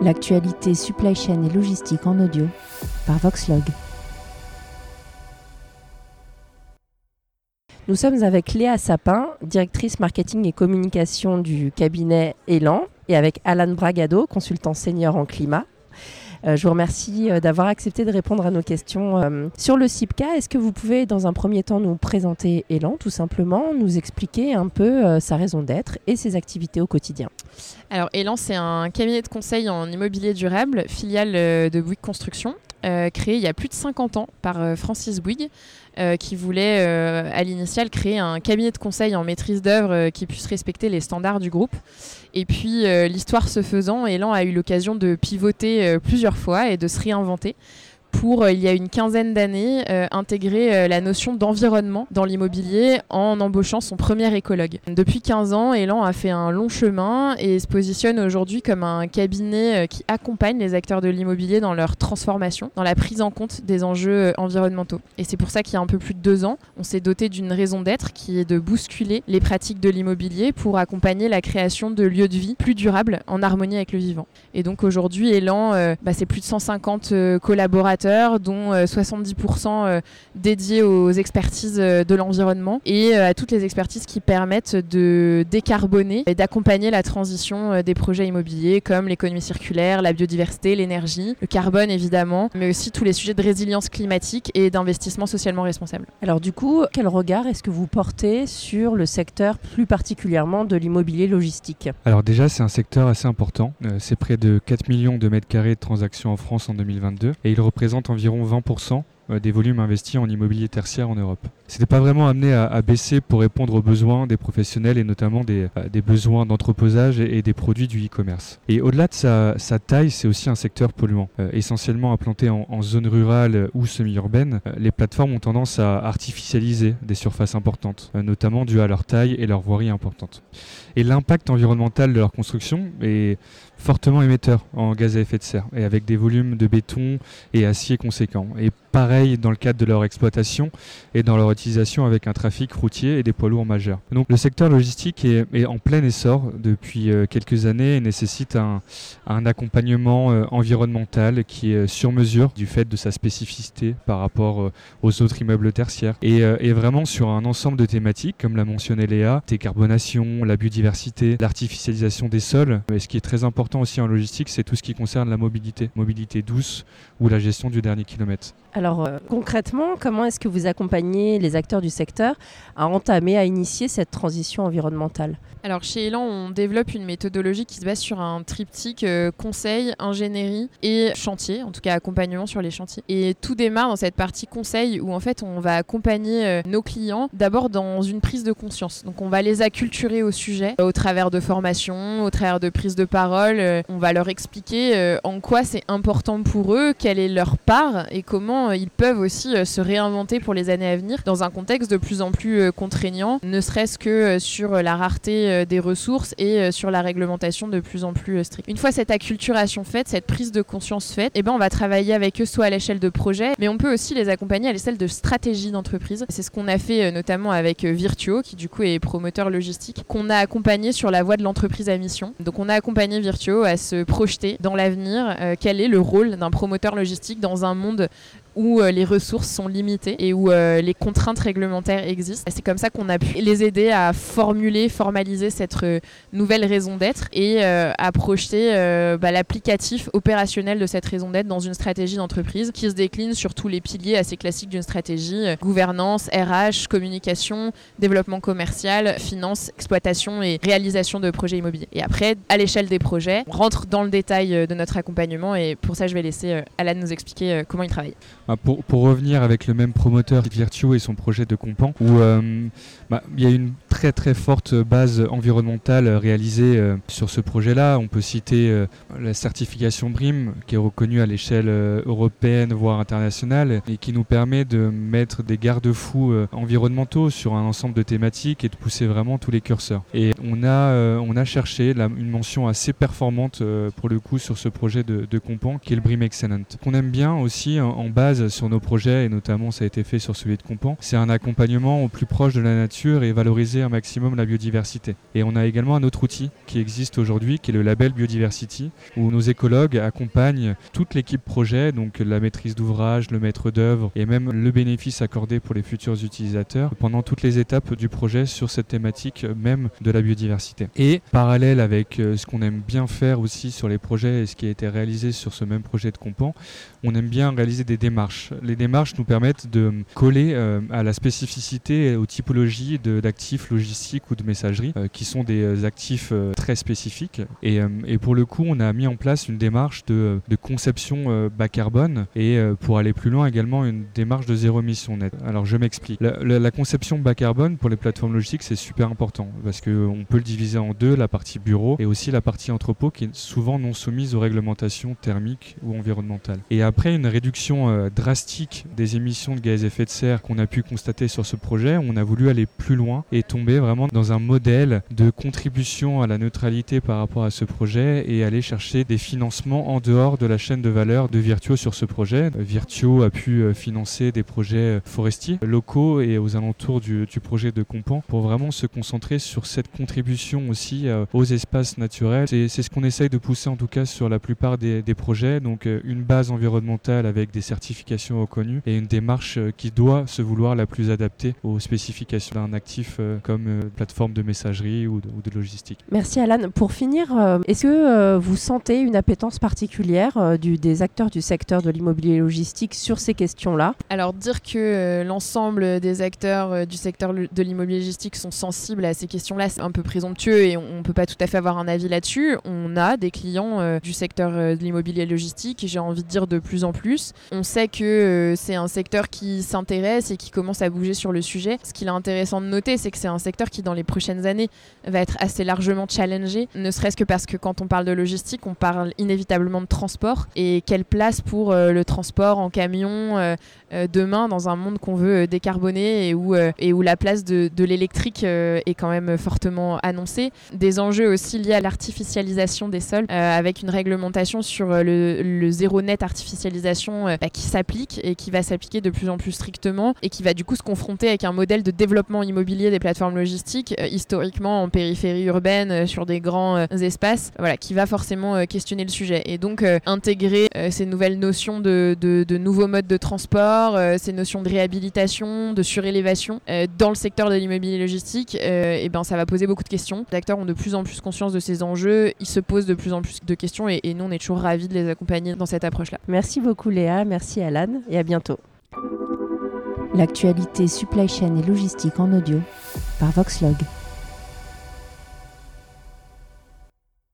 l'actualité supply chain et logistique en audio par Voxlog. Nous sommes avec Léa Sapin, directrice marketing et communication du cabinet Elan, et avec Alan Bragado, consultant senior en climat. Euh, je vous remercie euh, d'avoir accepté de répondre à nos questions euh, sur le CIPCA. Est-ce que vous pouvez, dans un premier temps, nous présenter Elan, tout simplement, nous expliquer un peu sa raison d'être et ses activités au quotidien? Alors, Elan, c'est un cabinet de conseil en immobilier durable, filiale de Bouygues Construction. Créé il y a plus de 50 ans par Francis Bouygues, qui voulait à l'initial créer un cabinet de conseil en maîtrise d'œuvre qui puisse respecter les standards du groupe. Et puis, euh, l'histoire se faisant, Elan a eu l'occasion de pivoter euh, plusieurs fois et de se réinventer pour, euh, il y a une quinzaine d'années, euh, intégrer euh, la notion d'environnement dans l'immobilier en embauchant son premier écologue. Depuis 15 ans, Elan a fait un long chemin et se positionne aujourd'hui comme un cabinet qui accompagne les acteurs de l'immobilier dans leur transformation, dans la prise en compte des enjeux environnementaux. Et c'est pour ça qu'il y a un peu plus de deux ans, on s'est doté d'une raison d'être qui est de bousculer les pratiques de l'immobilier pour accompagner la création de lieux de vie plus durables en harmonie avec le vivant. Et donc aujourd'hui, Elan, bah, c'est plus de 150 collaborateurs dont 70% euh, euh, dédiés aux expertises euh, de l'environnement et à toutes les expertises qui permettent de décarboner et d'accompagner la transition des projets immobiliers comme l'économie circulaire, la biodiversité, l'énergie, le carbone évidemment, mais aussi tous les sujets de résilience climatique et d'investissement socialement responsable. Alors du coup, quel regard est-ce que vous portez sur le secteur plus particulièrement de l'immobilier logistique? Alors déjà, c'est un secteur assez important. c'est près de 4 millions de mètres carrés de transactions en France en 2022 et il représente environ 20% euh, des volumes investis en immobilier tertiaire en Europe. C'était pas vraiment amené à, baisser pour répondre aux besoins des professionnels et notamment des, euh, besoins d'entreposage et, des produits du e-commerce. Et au-delà de sa, sa taille, c'est aussi un secteur polluant. Euh, essentiellement implanté en, en, zone rurale ou semi-urbaine, les plateformes ont tendance à artificialiser des surfaces importantes, notamment dues à leur taille et leur voirie importante. Et l'impact environnemental de leur construction est fortement émetteur en gaz à effet de serre et avec des volumes de béton et acier conséquents. Et pareil dans le cadre de leur exploitation et dans leur utilisation avec un trafic routier et des poids lourds majeurs. Donc le secteur logistique est, en plein essor depuis euh, quelques années et nécessite un, accompagnement euh, environnemental qui est sur mesure du fait de sa spécificité par rapport euh, aux autres immeubles tertiaires et, et vraiment sur un ensemble de thématiques comme l'a mentionné Léa, décarbonation, la biodiversité, l'artificialisation des sols. Et ce qui est très important aussi en logistique, c'est tout ce qui concerne la mobilité, mobilité douce ou la gestion du dernier kilomètre. Alors euh, concrètement, comment est-ce que vous accompagnez les acteurs du secteur à entamer, à initier cette transition environnementale? Alors chez Elan, on développe une méthodologie qui se base sur un triptyque euh, conseil, ingénierie et chantier, en tout cas accompagnement sur les chantiers. Et tout démarre dans cette partie conseil où en fait on va accompagner euh, nos clients d'abord dans une prise de conscience. Donc on va les acculturer au sujet au travers de formations, au travers de prise de parole. on va leur expliquer en quoi c'est important pour eux, quelle est leur part et comment euh, ils peuvent aussi euh, se réinventer pour les années à venir dans un contexte de plus en plus euh, contraignant, ne serait-ce que sur la rareté des ressources et sur la réglementation de plus en plus stricte. Une fois cette acculturation faite, cette prise de conscience faite, eh ben on va travailler avec eux soit à l'échelle de projet, mais on peut aussi les accompagner à l'échelle de stratégie d'entreprise. C'est ce qu'on a fait notamment avec Virtuo, qui du coup est promoteur logistique, qu'on a accompagné sur la voie de l'entreprise à mission. Donc on a accompagné Virtuo à se projeter dans l'avenir, quel est le rôle d'un promoteur logistique dans un monde où euh, les ressources sont limitées et où euh, les contraintes réglementaires existent. C'est comme ça qu'on a pu les aider à formuler, formaliser cette euh, nouvelle raison d'être et à projeter bah, l'applicatif opérationnel de cette raison d'être dans une stratégie d'entreprise qui se décline sur tous les piliers assez classiques d'une stratégie gouvernance, RH, communication, développement commercial, finance, exploitation et réalisation de projets immobiliers. Et après, à l'échelle des projets, on rentre dans le détail de notre accompagnement et pour ça, je vais laisser Alan nous expliquer comment il travaille. Bah, pour, revenir avec le même promoteur Virtuo et son projet de Compan, où euh, bah, il y a une très très forte base environnementale réalisée euh, sur ce projet-là. On peut citer euh, la certification BRIM, qui est reconnue à l'échelle européenne, voire internationale, et qui nous permet de mettre des garde-fous environnementaux sur un ensemble de thématiques et de pousser vraiment tous les curseurs. Et on a, on a cherché une mention assez performante pour le coup sur ce projet de, de Compan, qui est le BRIM Excellent. Qu'on aime bien aussi en base sur nos projets, et notamment ça a été fait sur celui de Compan, c'est un accompagnement au plus proche de la nature et valoriser un maximum la biodiversité. Et on a également un autre outil qui existe aujourd'hui, qui est le label Biodiversity, où nos écologues accompagnent toute l'équipe projet, donc la maîtrise d'ouvrage, le maître d'œuvre et même le bénéfice accordé pour les futurs utilisateurs pendant toutes les étapes du projet sur cette thématique même de la biodiversité. Et parallèle avec euh, ce qu'on aime bien faire aussi sur les projets et ce qui a été réalisé sur ce même projet de Compan, on aime bien réaliser des démarches. Les démarches nous permettent de coller euh, à la spécificité et aux typologies d'actifs logistiques ou de messagerie, euh, qui sont des euh, actifs très spécifiques. Et, pour le coup, on a mis en place une démarche de, conception bas carbone et pour aller plus loin également une démarche de zéro émission nette. Alors je m'explique. La, la, conception bas carbone pour les plateformes logistiques, c'est super important parce qu'on peut le diviser en deux, la partie bureau et aussi la partie entrepôt qui est souvent non soumise aux réglementations thermiques ou environnementales. Et après une réduction drastique des émissions de gaz à effet de serre qu'on a pu constater sur ce projet, on a voulu aller plus loin et tomber vraiment dans un modèle de contribution à la neutralité par rapport à ce projet et aller chercher des financements en dehors de la chaîne de valeur de Virtuo sur ce projet. Virtuo a pu euh, financer des projets euh, forestiers locaux et aux alentours du, projet de Compan pour vraiment se concentrer sur cette contribution aussi aux espaces naturels. C'est ce qu'on essaye de pousser en tout cas sur la plupart des, projets. Donc une base environnementale avec des reconnues et une démarche euh, qui doit se vouloir la plus adaptée aux spécifications d'un actif euh, comme euh, plateforme de messagerie ou de, logistique. Merci Alan. Pour finir, est-ce que vous sentez une appétence particulière du, des acteurs du secteur de l'immobilier logistique sur ces questions-là? Alors dire que l'ensemble des acteurs du secteur de l'immobilier logistique sont sensibles à ces questions-là, c'est un peu présomptueux et on ne peut pas tout à fait avoir un avis là-dessus. On a des clients du secteur de l'immobilier logistique, j'ai envie de dire de plus en plus. On sait que euh, c'est un secteur qui s'intéresse et qui commence à bouger sur le sujet. Ce qu'il est intéressant de noter, c'est que c'est un secteur qui, dans les prochaines années, va être assez largement challengé, ne serait-ce que parce que quand on parle de logistique, on parle inévitablement de transport et quelle place pour euh, le transport en camion euh, demain dans un monde qu'on veut décarboner et où, et où la place de, l'électrique est quand même fortement annoncée? Des enjeux aussi liés à l'artificialisation des sols avec une réglementation sur le, zéro net artificiel euh, bah, qui s'applique et qui va s'appliquer de plus en plus strictement et qui va du coup se confronter avec un modèle de développement immobilier des plateformes logistiques euh, historiquement en périphérie urbaine euh, sur des grands espaces, voilà, qui va forcément questionner le sujet et donc intégrer ces nouvelles notions de, de, nouveaux modes de transport, ces notions de réhabilitation, de surélévation dans le secteur de l'immobilier logistique, et ben ça va poser beaucoup de questions. Les acteurs ont de plus en plus conscience de ces enjeux, ils se posent de plus en plus de questions et, et nous on est toujours ravis de les accompagner dans cette approche-là. Merci beaucoup Léa, merci Et à bientôt. L'actualité supply chain et logistique en audio par Voxlog.